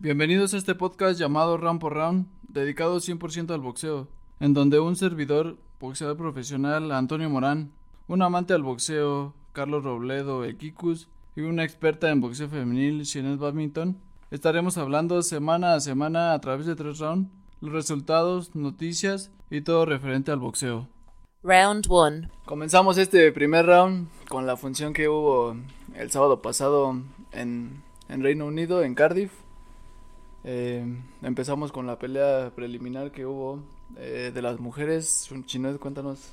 Bienvenidos a este podcast llamado Round por Round, dedicado 100% al boxeo, en donde un servidor, boxeador profesional Antonio Morán, un amante al boxeo Carlos Robledo Equicus y una experta en boxeo femenil Jeanette Badminton, estaremos hablando semana a semana a través de tres rounds, los resultados, noticias y todo referente al boxeo. Round 1. Comenzamos este primer round con la función que hubo el sábado pasado en, en Reino Unido, en Cardiff. Eh, empezamos con la pelea preliminar que hubo eh, de las mujeres. Chinet, cuéntanos.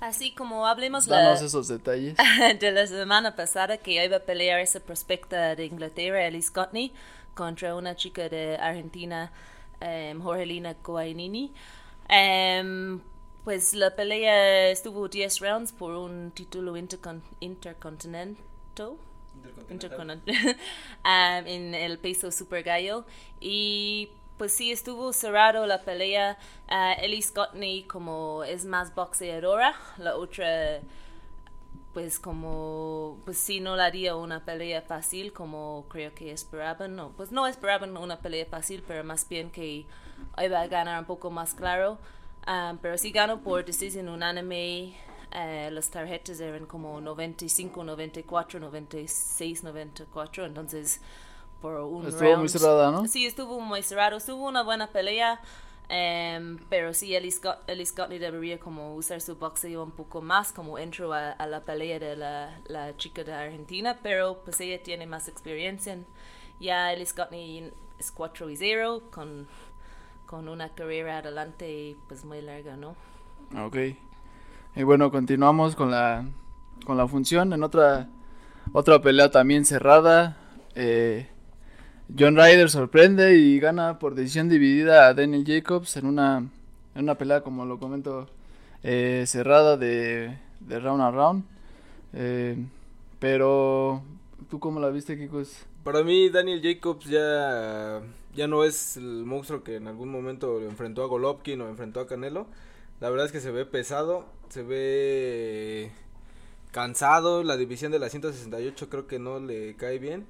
Así como hablemos Danos esos detalles. de la semana pasada que iba a pelear esa prospecta de Inglaterra, Ellie Scotney, contra una chica de Argentina, um, Jorgelina Guainini. Um, pues la pelea estuvo 10 rounds por un título intercon intercontinental. Intercontinental. um, en el peso super gallo. Y pues sí, estuvo cerrado la pelea. Uh, Ellie Scotney como es más boxeadora. La otra, pues como, pues sí, no le haría una pelea fácil como creo que esperaban. No, pues no esperaban una pelea fácil, pero más bien que iba a ganar un poco más claro. Um, pero sí ganó por decisión unánime. Uh, las tarjetas eran como 95, 94, 96, 94. Entonces, por un Estuvo round. muy cerrada, ¿no? Sí, estuvo muy cerrado. Estuvo una buena pelea. um, pero sí, Ellie, Scott, Ellie Scotney debería como usar su boxeo un poco más, como entró a, a la pelea de la, la chica de Argentina. Pero pues ella tiene más experiencia. Ya Ellie Scotney es 4 y 0 con con una carrera adelante pues muy larga, ¿no? Ok. Y bueno, continuamos con la, con la función. En otra, otra pelea también cerrada. Eh, John Ryder sorprende y gana por decisión dividida a Daniel Jacobs en una, en una pelea, como lo comento, eh, cerrada de, round a round. Eh, pero, ¿tú cómo la viste, Kikos? Para mí, Daniel Jacobs ya, ya no es el monstruo que en algún momento enfrentó a Golovkin o enfrentó a Canelo. La verdad es que se ve pesado, se ve cansado. La división de la 168 creo que no le cae bien.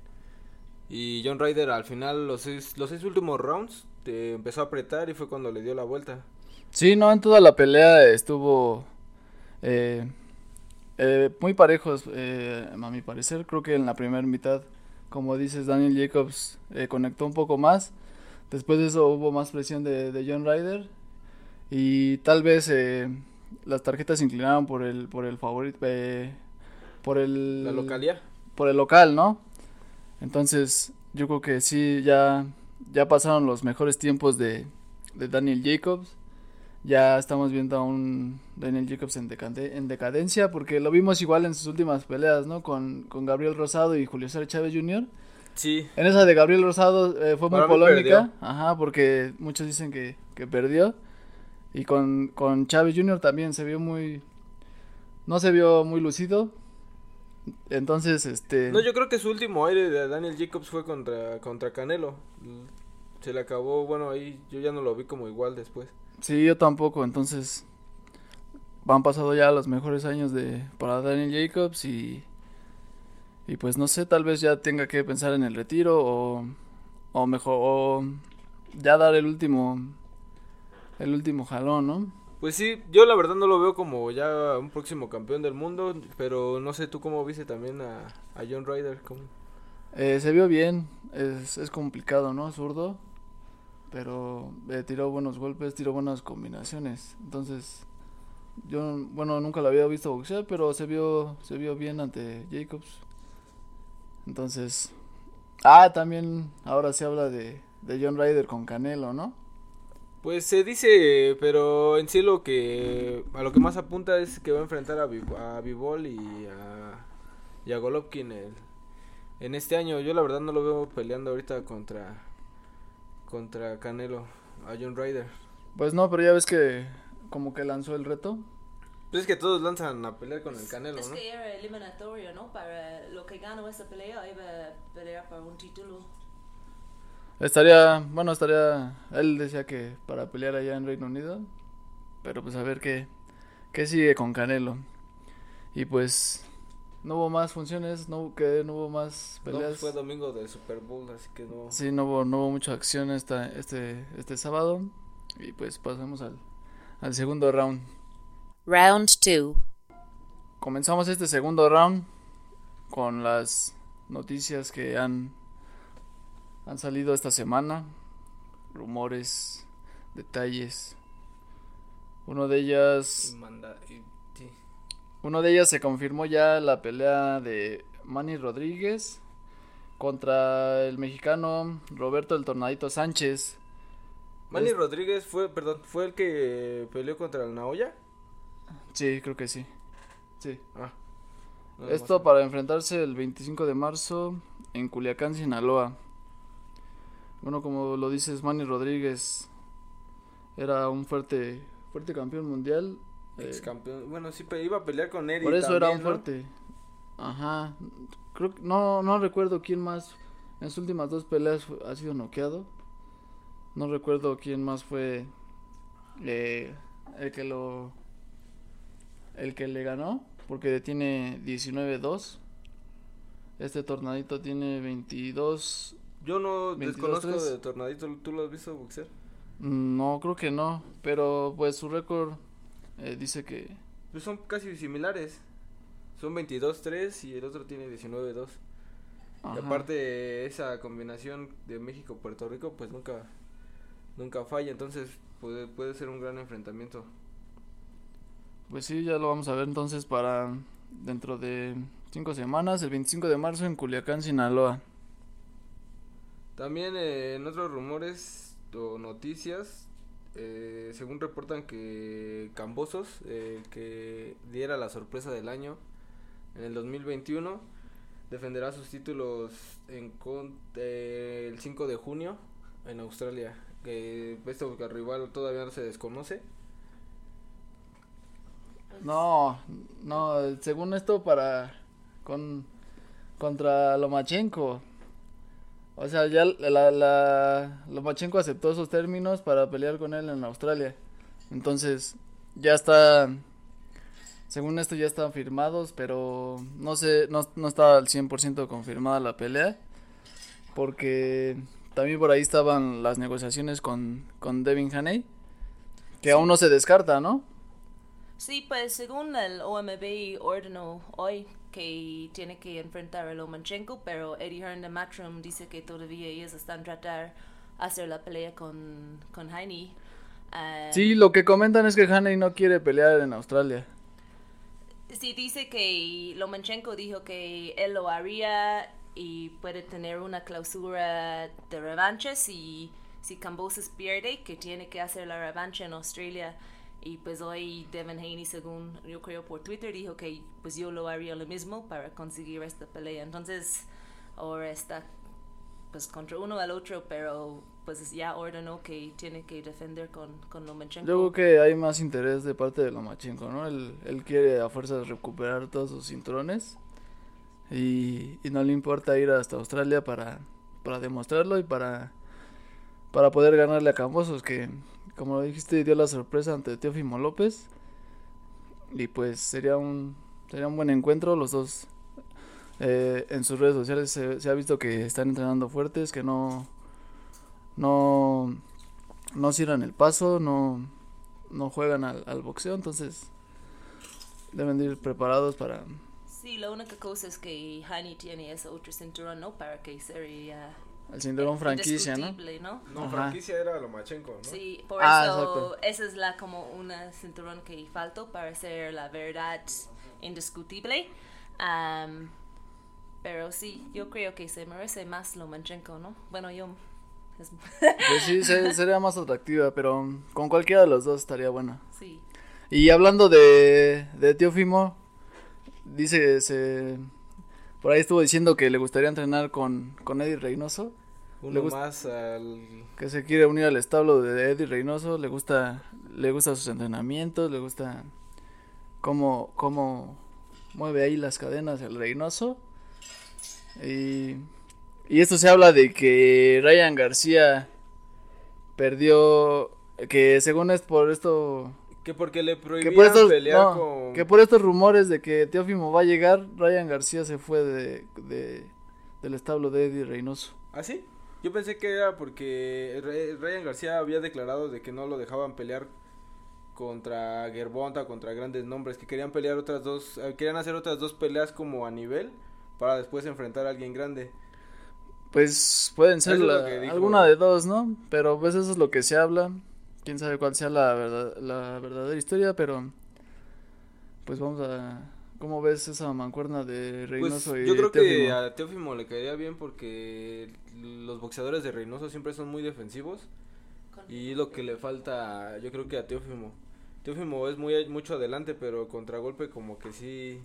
Y John Ryder al final, los seis, los seis últimos rounds, te empezó a apretar y fue cuando le dio la vuelta. Sí, no, en toda la pelea estuvo eh, eh, muy parejos, eh, a mi parecer. Creo que en la primera mitad, como dices, Daniel Jacobs eh, conectó un poco más. Después de eso hubo más presión de, de John Ryder. Y tal vez eh, las tarjetas se inclinaron por el, por el favorito, eh, por el... La localidad. Por el local, ¿no? Entonces, yo creo que sí, ya, ya pasaron los mejores tiempos de, de Daniel Jacobs. Ya estamos viendo a un Daniel Jacobs en, decade- en decadencia, porque lo vimos igual en sus últimas peleas, ¿no? Con, con Gabriel Rosado y Julio César Chávez Jr. Sí, En esa de Gabriel Rosado eh, fue muy polémica, ajá, porque muchos dicen que, que perdió. Y con, con Chávez Jr. también se vio muy... No se vio muy lucido. Entonces, este... No, yo creo que su último aire de Daniel Jacobs fue contra, contra Canelo. Se le acabó, bueno, ahí yo ya no lo vi como igual después. Sí, yo tampoco, entonces van pasado ya los mejores años de para Daniel Jacobs y y pues no sé, tal vez ya tenga que pensar en el retiro o o mejor o ya dar el último el último jalón, ¿no? Pues sí, yo la verdad no lo veo como ya un próximo campeón del mundo, pero no sé tú cómo viste también a, a John Ryder. ¿cómo? Eh, se vio bien, es, es complicado, ¿no? Zurdo, pero eh, tiró buenos golpes, tiró buenas combinaciones. Entonces, yo, bueno, nunca lo había visto boxear, pero se vio, se vio bien ante Jacobs. Entonces, ah, también ahora se habla de, de John Ryder con Canelo, ¿no? Pues se dice, pero en sí lo que a lo que más apunta es que va a enfrentar a, Viv- a Bivol y a, y a Golovkin el- en este año. Yo la verdad no lo veo peleando ahorita contra contra Canelo, a John Ryder. Pues no, pero ya ves que como que lanzó el reto. Pues es que todos lanzan a pelear con el Canelo, es ¿no? que era eliminatorio, ¿no? Para lo que ganó esa pelea, iba a pelear por un título. Estaría, bueno, estaría, él decía que para pelear allá en Reino Unido, pero pues a ver qué, qué sigue con Canelo. Y pues, no hubo más funciones, no, que no hubo más No, peleas. pues fue domingo de Super Bowl, así que no. Sí, no hubo, no hubo mucha acción esta, este, este sábado. Y pues pasamos al, al segundo round. Round 2. Comenzamos este segundo round con las noticias que han, han salido esta semana. Rumores, detalles. Uno de ellas, uno de ellas se confirmó ya la pelea de Manny Rodríguez contra el mexicano Roberto el Tornadito Sánchez. Manny Es- Rodríguez fue, perdón, fue el que peleó contra el Naoya. Sí, creo que sí. Sí. Ah. No, Esto para enfrentarse el 25 de marzo en Culiacán, Sinaloa. Bueno, como lo dices, Manny Rodríguez era un fuerte, fuerte campeón mundial. eh, Ex campeón. Bueno, sí, pero iba a pelear con Eddie. por eso era un ¿no? fuerte. Ajá. Creo que no, no recuerdo quién más en sus últimas dos peleas ha sido noqueado. No recuerdo quién más fue eh, el que lo el que le ganó porque tiene 19-2. Este tornadito tiene 22. Yo no 22-3. desconozco de Tornadito. ¿Tú lo has visto boxear? No, creo que no, pero pues su récord eh, dice que Pues son casi similares. Son 22-3 y el otro tiene 19-2. Y ajá. aparte esa combinación de México-Puerto Rico pues nunca nunca falla, entonces puede, puede ser un gran enfrentamiento. Pues sí, ya lo vamos a ver entonces para dentro de cinco semanas, el 25 de marzo en Culiacán, Sinaloa. También eh, en otros rumores o noticias, eh, según reportan que Cambosos, eh, que diera la sorpresa del año en el 2021, defenderá sus títulos en con- eh, el 5 de junio en Australia. Que esto que rival todavía no se desconoce. No, no, según esto para con contra Lomachenko. O sea, ya la, la Lomachenko aceptó esos términos para pelear con él en Australia. Entonces, ya está según esto ya están firmados, pero no sé, no, no está al 100% confirmada la pelea. Porque también por ahí estaban las negociaciones con, con Devin Haney. Que aún no se descarta, ¿no? Sí, pues según el OMB ordenó hoy que tiene que enfrentar a Lomachenko, pero Eddie Hearn de Matchroom dice que todavía ellos están tratar hacer la pelea con, con Heine. Ah, Sí, lo que comentan es que Haney no quiere pelear en Australia. Sí, dice que Lomachenko dijo que él lo haría y puede tener una clausura de revancha si, si Cambosos pierde, que tiene que hacer la revancha en Australia. Y pues hoy Devin Haney, según yo creo por Twitter, dijo que pues yo lo haría lo mismo para conseguir esta pelea. Entonces ahora está pues contra uno al otro, pero pues ya ordenó que tiene que defender con, con Lomachenko. Yo creo que hay más interés de parte de Lomachenko, ¿no? Él, él quiere a fuerzas recuperar todos sus cinturones y, y no le importa ir hasta Australia para, para demostrarlo y para, para poder ganarle a Cambosos, que como lo dijiste dio la sorpresa ante Teófimo López y pues sería un, sería un buen encuentro, los dos eh, en sus redes sociales se, ha visto que están entrenando fuertes, que no no no cierran el paso, no no juegan al, boxeo, entonces deben de ir preparados para Sí, la única cosa es que Hani tiene ese otro cinturón, ¿no? Para que sería el cinturón franquicia, ¿no? ¿no? Franquicia era Lomachenko, ¿no? Sí, por Ah, eso exacto. esa es la como una cinturón que faltó para ser la verdad indiscutible. Pero sí, yo creo que se merece más Lomachenko, ¿no? Bueno, yo... es- Pues sí, se- sería más atractiva, pero con cualquiera de los dos estaría buena. sí. Y hablando de, de Teófimo, dice, se, por ahí estuvo diciendo que le gustaría entrenar con, con Eddie Reynoso, Le Uno gusta- más al... que se quiere unir al establo de Eddie Reynoso, le gusta, le gusta sus entrenamientos, le gusta cómo, cómo mueve ahí las cadenas el Reynoso. Y, y esto se habla de que Ryan García perdió, que según es por esto Que porque le que prohibían por estos, pelear no, con... que por estos rumores de que Teófimo va a llegar, Ryan García se fue de, de del establo de Eddie Reynoso. ¿Ah, sí? Yo pensé que era porque Ryan García había declarado de que no lo dejaban pelear contra Gerbonta, contra grandes nombres, que querían pelear otras dos, eh, querían hacer otras dos peleas como a nivel para después enfrentar a alguien grande. Pues pueden ser la- alguna de dos, ¿no? Pero pues eso es lo que se habla. Quién sabe cuál sea la verdad, la verdadera historia, pero pues vamos a ¿cómo ves esa mancuerna de Pues Reynoso y yo creo que a Teófimo le caería bien porque los boxeadores de Reynoso siempre son muy defensivos y lo que le falta yo creo que a Teófimo. Teófimo es muy mucho adelante, pero contragolpe como que sí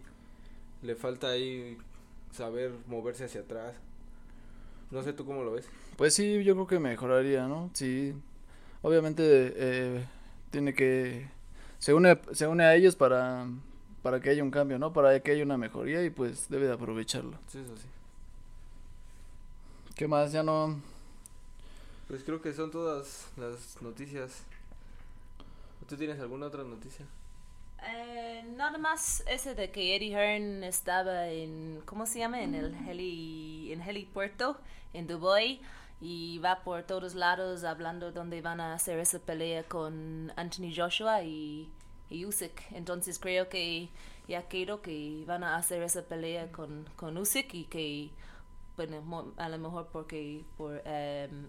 le falta ahí saber moverse hacia atrás. No sé tú cómo lo ves. Pues sí, yo creo que mejoraría, ¿no? Sí. Obviamente eh, tiene que se une se une a ellos para para que haya un cambio, ¿no? Para que haya una mejoría y pues debe de aprovecharlo. Sí, eso sí. ¿Qué más? Ya no Pues creo que son todas las noticias. ¿Tú tienes alguna otra noticia? Eh, nada más ese de que Eddie Hearn estaba en, ¿cómo se llama? En el heli, en helipuerto en Dubai y va por todos lados hablando dónde van a hacer esa pelea con Anthony Joshua y, y Usyk. Entonces creo que ya quiero que van a hacer esa pelea con, con Usyk y que, bueno, a lo mejor porque por, em,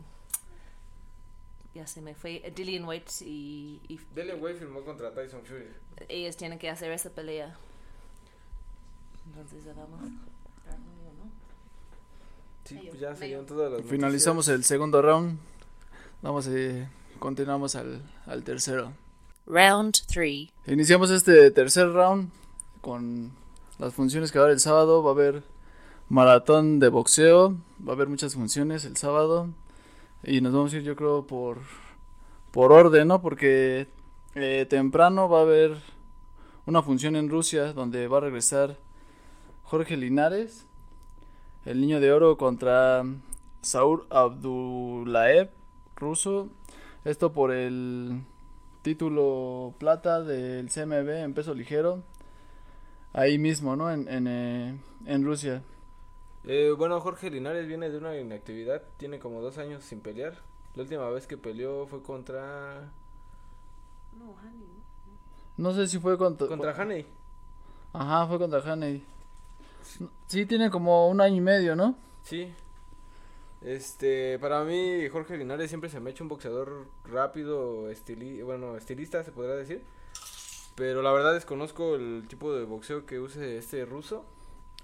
ya se me fue, Dillian White y, y Dele Way firmó contra Tyson Fury. ellos tienen que hacer esa pelea. Entonces ya vamos. Sí, pues ya medio. serían todas las finalizamos el segundo round. Vamos eh, continuamos al al tercero. Round 3. Iniciamos este tercer round con las funciones que va a haber el sábado. Va a haber maratón de boxeo. Va a haber muchas funciones el sábado. Y nos vamos a ir, yo creo, por, por orden, ¿no? Porque eh, temprano va a haber una función en Rusia donde va a regresar Jorge Linares, el niño de oro contra Saur Abdulaev, ruso. Esto por el título plata del CMB en peso ligero. Ahí mismo, ¿no? En, en, eh, en Rusia. Eh, bueno, Jorge Linares viene de una inactividad, tiene como dos años sin pelear. La última vez que peleó fue contra No sé si fue contra... contra Haney. Ajá, fue contra Haney. Sí, tiene como un año y medio, ¿no? Sí. Este, para mí Jorge Linares siempre se me ha hecho un boxeador rápido, estili bueno, estilista se podría decir. Pero la verdad desconozco el tipo de boxeo que use este ruso.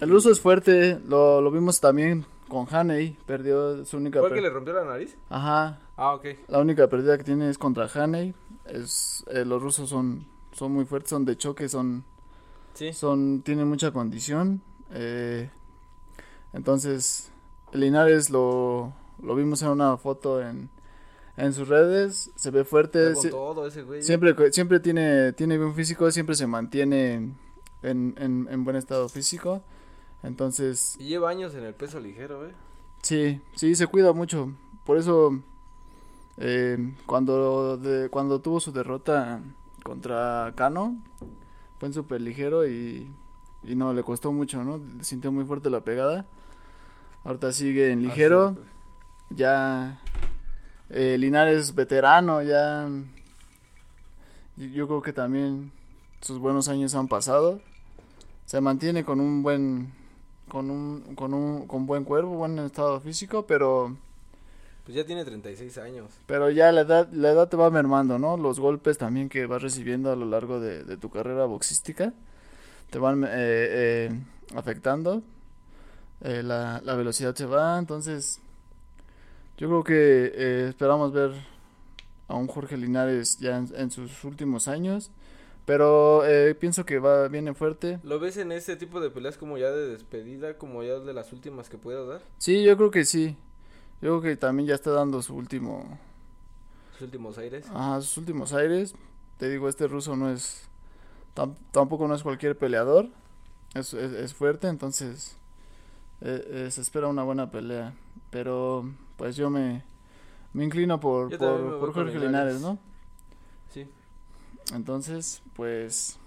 El ruso es fuerte, lo, lo vimos también con Haney, perdió su única... ¿Fue el que le rompió la nariz? Ajá, Ah, ok. la única pérdida que tiene es contra Haney. Es, eh, los rusos son, son muy fuertes, son de choque, son, Sí. son tienen mucha condición. Eh, entonces, Linares lo, lo vimos en una foto en, en sus redes, se ve fuerte. Está con se- todo ese güey. Siempre, siempre tiene, tiene buen físico, siempre se mantiene en, en, en buen estado físico. Entonces, Y lleva años en el peso ligero, eh. sí, sí, se cuida mucho. Por eso, eh, cuando, de, cuando tuvo su derrota contra Cano, fue en super ligero y, y no, le costó mucho, ¿no? Sintió muy fuerte la pegada. Ahorita sigue en ligero. Así, pues. ya eh, Linares veterano, ya yo- yo creo que también sus buenos años han pasado. Se mantiene con un buen con un con un con buen cuerpo, buen estado físico, pero Pues ya tiene 36 años. pero ya la edad la edad te va mermando, ¿no? Los golpes también que vas recibiendo a lo largo de, de tu carrera boxística te van eh, eh, afectando. Eh, la, la velocidad se va, entonces yo creo que eh, esperamos ver a un Jorge Linares ya en, en sus últimos años, pero eh, pienso que va viene fuerte. ¿Lo ves en este tipo de peleas como ya de despedida, como ya de las últimas que pueda dar? Sí, yo creo que sí. Yo creo que también ya está dando su último Sus últimos aires. Ajá, sus últimos aires. Te digo, este ruso no es. Tam- tampoco no es cualquier peleador. Es, es, es fuerte, entonces. eh, eh, se espera una buena pelea. Pero, pues yo me. Me inclino por, Yo por, por Jorge Linares. Linares, ¿no? Sí. Entonces, pues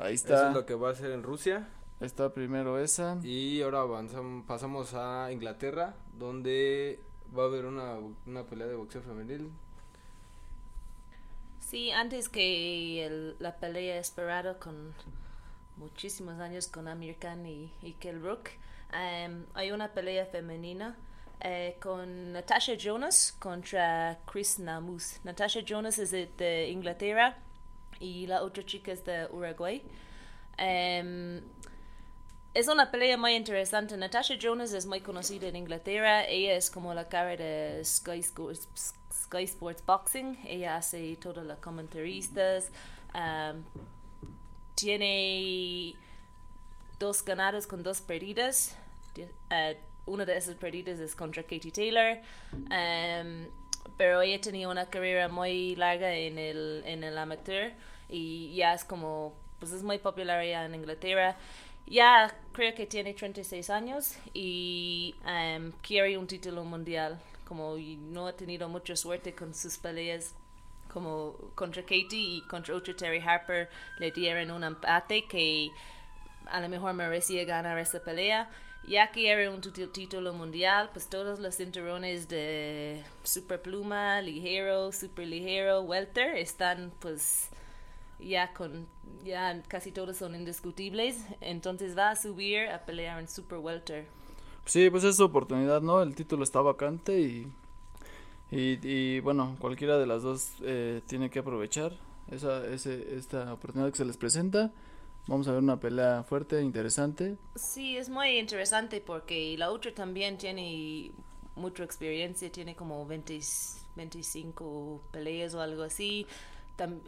ahí Eso está. es lo que va a hacer en Rusia. Está primero esa. Y ahora avanzamos, pasamos a Inglaterra, donde va a haber una, una pelea de boxeo femenil. Sí, antes que la pelea esperada con muchísimos años con Amir Khan y, y Kell Brook, em, hay una pelea femenina eh, con Natasha Jonas contra Chris Namus. Natasha Jonas es de, de Inglaterra y la otra chica es de Uruguay. Em, es una pelea muy interesante. Natasha Jonas es muy conocida en Inglaterra. Ella es como la cara de Sky Sports, Sky Sports Boxing. Ella hace todas las comentaristas. Tiene dos ganados con dos perdidas. Di- eh, una de esas perdidas es contra Katie Taylor. Pero ella tenía una carrera muy larga en el, en el amateur y ya es como, pues es muy popular ya en Inglaterra. Ya creo que tiene 36 años y um, quiere un título mundial. Como no ha tenido mucha suerte con sus peleas como contra Katie y contra otra Terry Harper le dieron un empate que a lo mejor merecía ganar esa pelea. Ya que era un título mundial, pues todos los cinturones de superpluma, ligero, super ligero, welter están pues ya con ya casi todos son indiscutibles, entonces va a subir a pelear en super welter. Sí, pues es su oportunidad, ¿no? El título está vacante y, y, y, bueno, cualquiera de las dos eh, tiene que aprovechar esa, ese, esta oportunidad que se les presenta. Vamos a ver una pelea fuerte, interesante. Sí, es muy interesante porque la otra también tiene mucha experiencia, tiene como 20, 25 peleas o algo así.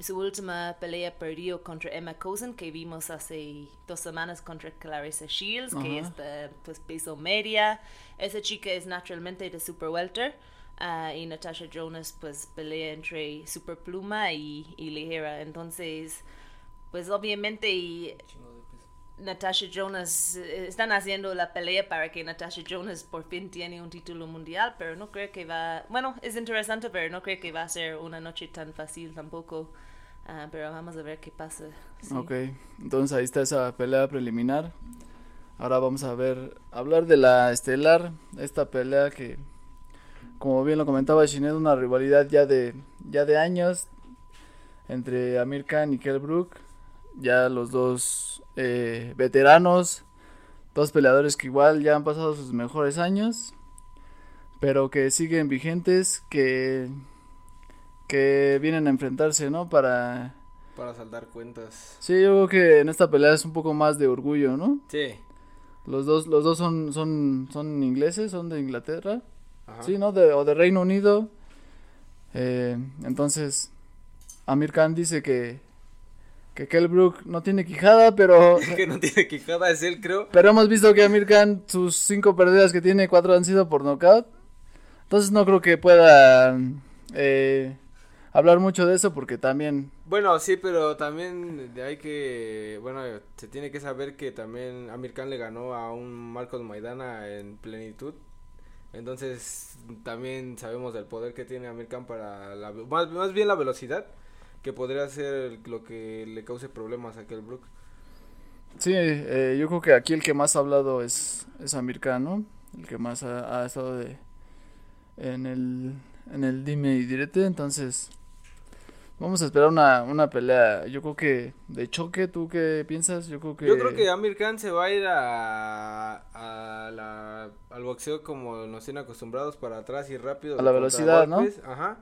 Su última pelea perdió contra Emma Cousin, que vimos hace dos semanas contra Clarissa Shields, que es de pues, peso media. Esa chica es naturalmente de super welter. ah, y Natasha Jonas pues pelea entre super pluma y, y ligera. Entonces, pues obviamente Natasha Jonas eh, están haciendo la pelea para que Natasha Jonas por fin tiene un título mundial, pero no creo que va, bueno, es interesante, pero no creo que va a ser una noche tan fácil tampoco. Ah, pero vamos a ver qué pasa. sí. Ok, entonces ahí está esa pelea preliminar. Ahora vamos a ver, hablar de la estelar, esta pelea que, como bien lo comentaba Shinet, una rivalidad ya de, ya de años entre Amir Khan y Kell Brook. Ya los dos eh, veteranos, dos peleadores que igual ya han pasado sus mejores años, pero que siguen vigentes, que, que vienen a enfrentarse, ¿no? Para Para saldar cuentas. Sí, yo creo que en esta pelea es un poco más de orgullo, ¿no? Sí. Los dos, los dos son, son, son ingleses, son de Inglaterra, Ajá. sí, ¿no? De, o de Reino Unido. Eh, entonces, Amir Khan dice que, que Kell Brook no tiene quijada, pero, que no tiene quijada, es él, creo. pero hemos visto que Amir Khan, sus cinco perdidas que tiene, cuatro han sido por knockout. Entonces no creo que pueda eh, hablar mucho de eso porque también Bueno, sí, pero también hay que, bueno, se tiene que saber que también Amir Khan le ganó a un Marcos Maidana en plenitud. Entonces, también sabemos del poder que tiene Amir Khan para la, más, más bien la velocidad, que podría ser lo que le cause problemas a Kell Brook. Sí, eh, yo creo que aquí el que más ha hablado es, es Amir Khan, ¿no? El que más ha, ha estado de, en el, en el dime y direte, entonces vamos a esperar una, una pelea, yo creo que de choque, ¿tú qué piensas? Yo creo que... Yo creo que Amir Khan se va a ir a, a la, al boxeo como nos tienen acostumbrados para atrás y rápido. A la velocidad, ¿no? Ajá.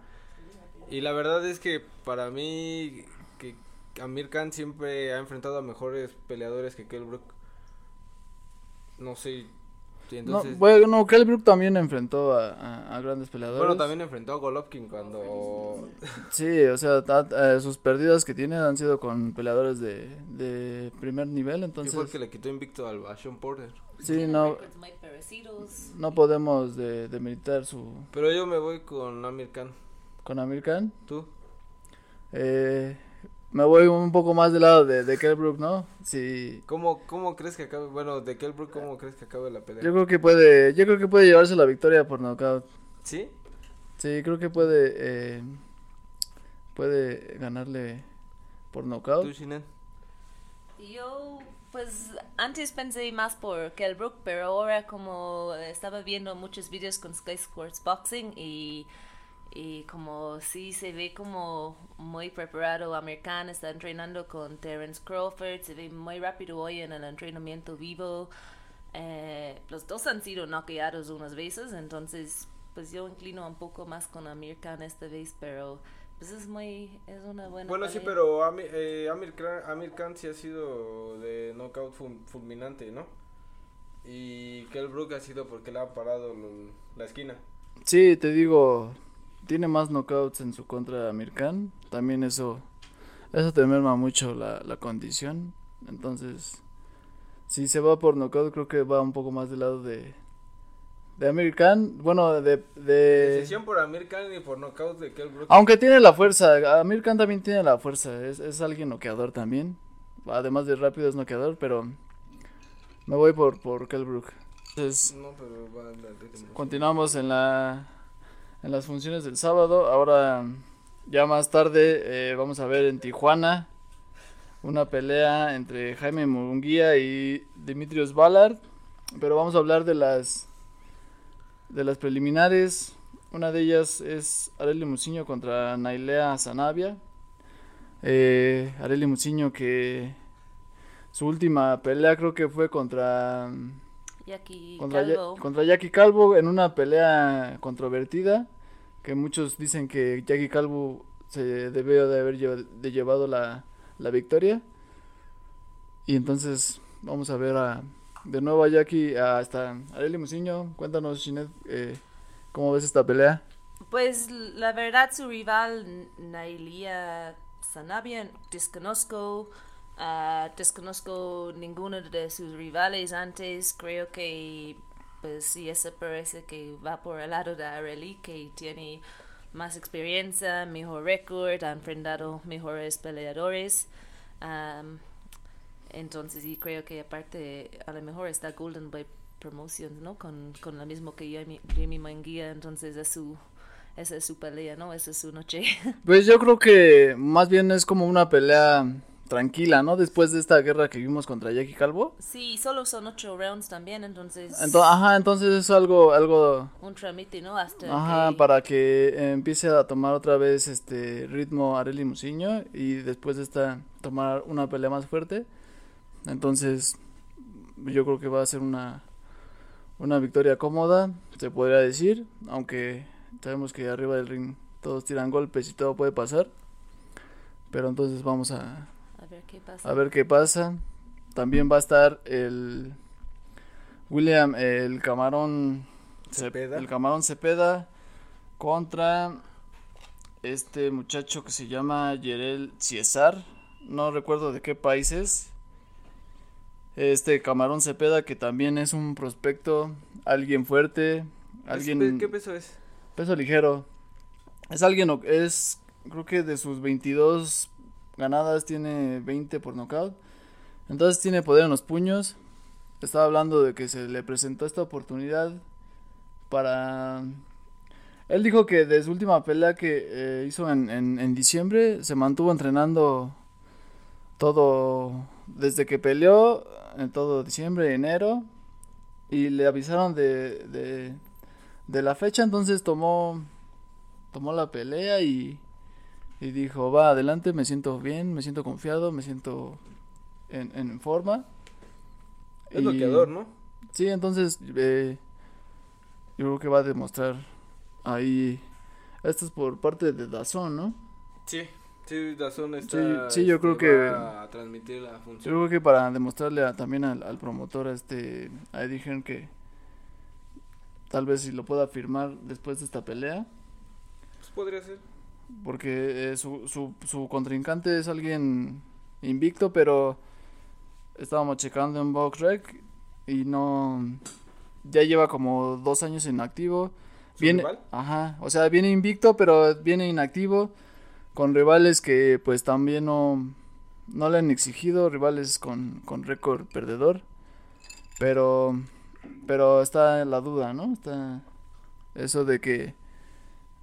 Y la verdad es que para mí que Amir Khan siempre ha enfrentado a mejores peleadores que Kell Brook. No sé. y No, entonces, bueno, Kell Brook también enfrentó a, a- a grandes peleadores. bueno, también enfrentó a Golovkin cuando Sí, o sea, ta- eh, sus pérdidas que tiene han sido con peleadores de, de primer nivel, entonces... fue el que le quitó invicto al, a Sean Porter. Sí, no, no podemos de, demeritar su... Pero yo me voy con Amir Khan. Con Amir Khan. ¿Tú? Eh, me voy un poco más del lado de, de Kell Brook, ¿no? Sí, ¿Cómo, ¿Cómo crees que acabe? Bueno, de Kell Brook, ¿cómo crees que acabe la pelea? yo creo que puede, yo creo que puede llevarse la victoria por knockout. ¿Sí? Sí, creo que puede, eh, puede ganarle por knockout. ¿Tú, Shinet? Yo, pues antes pensé más por Kell Brook, pero ahora como estaba viendo muchos videos con Sky Sports Boxing y, y como sí se ve como muy preparado americano, está entrenando con Terence Crawford, se ve muy rápido hoy en el entrenamiento vivo. Eh, los dos han sido noqueados unas veces, entonces pues yo inclino un poco más con Amir Khan esta vez, pero pues es muy, es una buena Bueno, sí, pelea. pero Ami- eh, Amir, Khan, Amir Khan sí ha sido de knockout ful- fulminante, ¿no? Y Kell Brook ha sido porque le ha parado la esquina. Sí, te digo, tiene más knockouts en su contra Amir Khan. También eso, eso te merma mucho la, la condición. Entonces, si se va por knockout, creo que va un poco más del lado de, de Amir Khan. Bueno, de, de... Decisión por Amir Khan y por knockout de Kell Brook. Aunque tiene la fuerza, Amir Khan también tiene la fuerza. Es, es alguien noqueador también. Además de rápido es noqueador, pero me voy por, por Kell Brook. Entonces, No, pero va al ritmo. Continuamos en la en las funciones del sábado. Ahora ya más tarde eh, vamos a ver en Tijuana una pelea entre Jaime Munguía y Dimitrios Ballard. Pero vamos a hablar de las de las preliminares. Una de ellas es Areli Muciño contra Nailea Sanabia. Eh, Areli Muciño que su última pelea creo que fue contra Jackie contra, Ya- Calvo. contra Jackie Calvo en una pelea controvertida que muchos dicen que Jackie Calvo se debió de haber lleva- de llevado la, la victoria. Y entonces vamos a ver a, de nuevo a Jackie hasta Arely Muciño. Cuéntanos Shinet eh, cómo ves esta pelea Pues la verdad su rival Nailia Sanabia desconozco ah, desconozco ninguno de sus rivales antes creo que pues sí eso parece que va por el lado de Arely que tiene más experiencia mejor récord ha enfrentado mejores peleadores Am, entonces y creo que aparte a lo mejor está Golden Boy Promotions no con, con lo mismo que Jamie, Jamie Manguía entonces es su esa es su pelea, ¿no? Esa es su noche. pues yo creo que más bien es como una pelea tranquila no después de esta guerra que vimos contra Jackie Calvo sí, solo son ocho rounds también, entonces Ento- ajá entonces es algo algo un trámite, ¿no? Hasta Ajá, que- para que eh, empiece a tomar otra vez este ritmo Arely Muciño y después de esta tomar una pelea más fuerte. Entonces, yo creo que va a ser una una victoria cómoda, se podría decir, aunque sabemos que arriba del ring todos tiran golpes y todo puede pasar. Pero entonces vamos A ver qué pasa. a ver qué pasa. También va a estar el William, el camarón Cep- Cepeda. El camarón Cepeda contra este muchacho que se llama Yerel Ciesar. No recuerdo de qué país es. Este camarón Cepeda que también es un prospecto, alguien fuerte, alguien ¿Qué peso es? peso ligero. Es alguien, es, creo que de sus 22 ganadas tiene 20 por nocaut. Entonces tiene poder en los puños. Estaba hablando de que se le presentó esta oportunidad para... Él dijo que de su última pelea que eh, hizo en, en, en diciembre se mantuvo entrenando todo desde que peleó en todo diciembre, enero y le avisaron de, de, de la fecha, entonces tomó tomó la pelea y, y dijo, va adelante, me siento bien, me siento confiado, me siento en, en forma. Es Y- bloqueador, ¿no? Sí, entonces eh, yo creo que va a demostrar ahí, esto es por parte de Dazón, ¿no? Sí. Sí, Dazón está. Sí, sí, yo creo este, que- a transmitir la Yo función. creo que para demostrarle a- también al, al promotor, a este, a Eddie Hearn, que tal vez si lo pueda firmar después de esta pelea. Pues podría ser. Porque eh, su, su, su contrincante es alguien invicto, pero estábamos checando en BoxRec y no. Ya lleva como dos años inactivo. ¿Su Viene, rival? ajá, o sea, viene invicto, pero viene inactivo. Con rivales que, pues, también no, no le han exigido. Rivales con, con récord perdedor. Pero, pero está la duda, ¿no? Está eso de que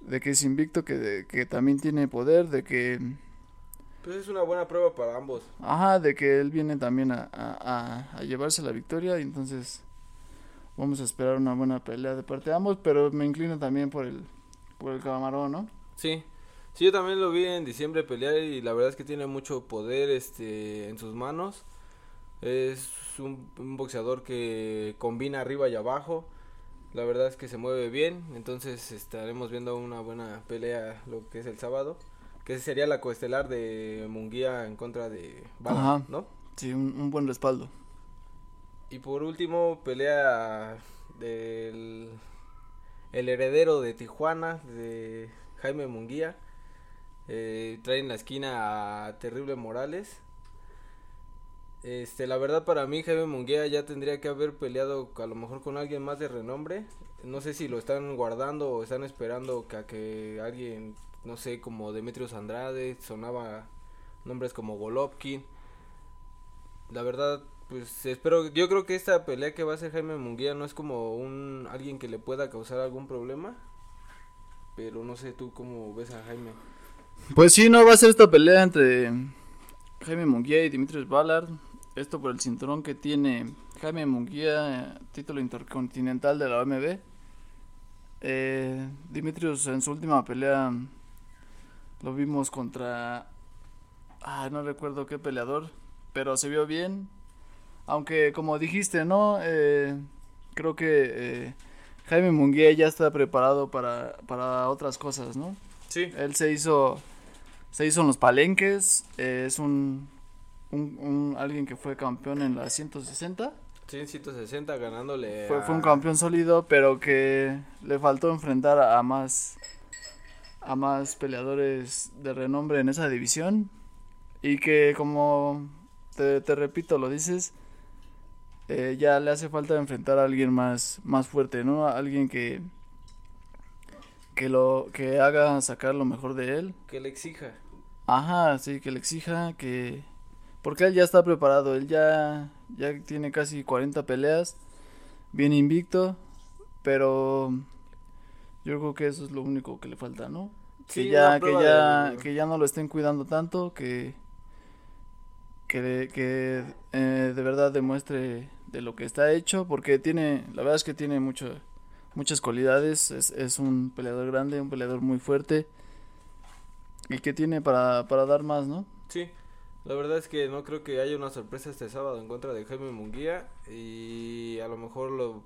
de que es invicto, que, de- que también tiene poder, de que Pues es una buena prueba para ambos. Ajá, de que él viene también a, a, a, llevarse la victoria y entonces vamos a esperar una buena pelea de parte de ambos, pero me inclino también por el, por el camarón, ¿no? Sí, sí, yo también lo vi en diciembre pelear y la verdad es que tiene mucho poder este, en sus manos. Es un, un boxeador que combina arriba y abajo. La verdad es que se mueve bien, entonces estaremos viendo una buena pelea lo que es el sábado que sería la coestelar de Munguía en contra de Bala, ¿no? Sí, un, buen respaldo. Y por último, pelea del el heredero de Tijuana, de Jaime Munguía. Eh, trae en la esquina a Terrible Morales. Este, la verdad para mí Jaime Munguía ya tendría que haber peleado a lo mejor con alguien más de renombre. No sé si lo están guardando o están esperando que a que alguien no sé, como Demetrios Andrade, sonaba nombres como Golovkin. La verdad, pues espero, yo creo que esta pelea que va a hacer Jaime Munguía no es como un alguien que le pueda causar algún problema. Pero no sé tú cómo ves a Jaime. Pues sí, no va a ser esta pelea entre Jaime Munguía y Dimitrios Ballard. Esto por el cinturón que tiene Jaime Munguía, título intercontinental de la OMB. Eh, Dimitrios en su última pelea lo vimos contra... Ah, no recuerdo qué peleador, pero se vio bien. Aunque como dijiste, ¿no? Eh, creo que eh, Jaime Munguía ya está preparado para, para otras cosas, ¿no? Sí. Él se hizo, se hizo en los palenques, eh, es un, un, un, alguien que fue campeón en la 160. Sí, 160 ganándole. Fue, fue un campeón sólido, pero que le faltó enfrentar a más a más peleadores de renombre en esa división y que como te, repito lo dices eh, ya le hace falta enfrentar a alguien más más fuerte no a alguien que que lo que haga sacar lo mejor de él que le exija ajá sí que le exija que porque él ya está preparado él ya ya tiene casi 40 peleas bien invicto pero yo creo que eso es lo único que le falta, ¿no? que ya, que ya, que ya no lo estén cuidando tanto, que, que, que eh, de verdad demuestre de lo que está hecho, porque tiene, la verdad es que tiene mucho, muchas cualidades, es, es un peleador grande, un peleador muy fuerte, y que tiene para, para dar más, ¿no? Sí, la verdad es que no creo que haya una sorpresa este sábado en contra de Jaime Munguía, y a lo mejor lo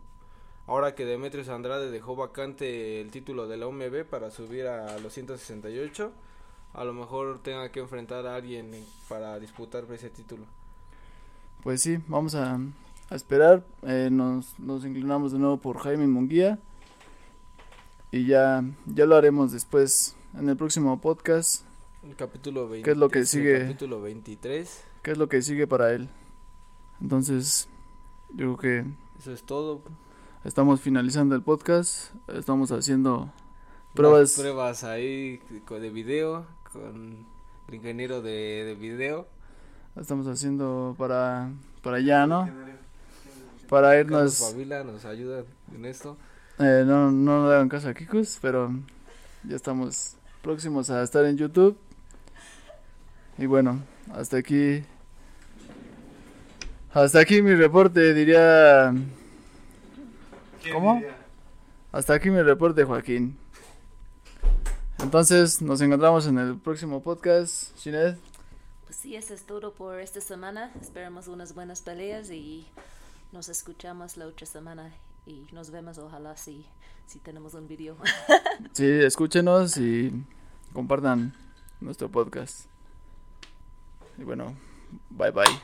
Ahora que Demetrius Andrade dejó vacante el título de la OMB para subir a los 168, a lo mejor tenga que enfrentar a alguien para disputar ese título. Pues sí, vamos a, esperar. Eh, nos, nos inclinamos de nuevo por Jaime Munguía. Y ya, ya lo haremos después en el próximo podcast. El capítulo 20, ¿Qué es lo que sigue? capítulo 23. ¿Qué es lo que sigue para él? Entonces, yo creo que... Eso es todo. Estamos finalizando el podcast. Estamos haciendo pruebas. pruebas ahí de video con el ingeniero de, de video. Estamos haciendo para, para allá, ¿no? Para irnos. Favila nos ayuda en esto. Eh, no, no le hagan caso a Kikus, pero ya estamos próximos a estar en YouTube. Y bueno, hasta aquí. Hasta aquí mi reporte, diría ¿Cómo? Hasta aquí mi reporte, Joaquín. Entonces, nos encontramos en el próximo podcast, Shined. Pues sí, eso es todo por esta semana. Esperamos unas buenas peleas y nos escuchamos la otra semana y nos vemos, ojalá, si, si tenemos un video. sí, escúchenos y compartan nuestro podcast. Y bueno, bye bye.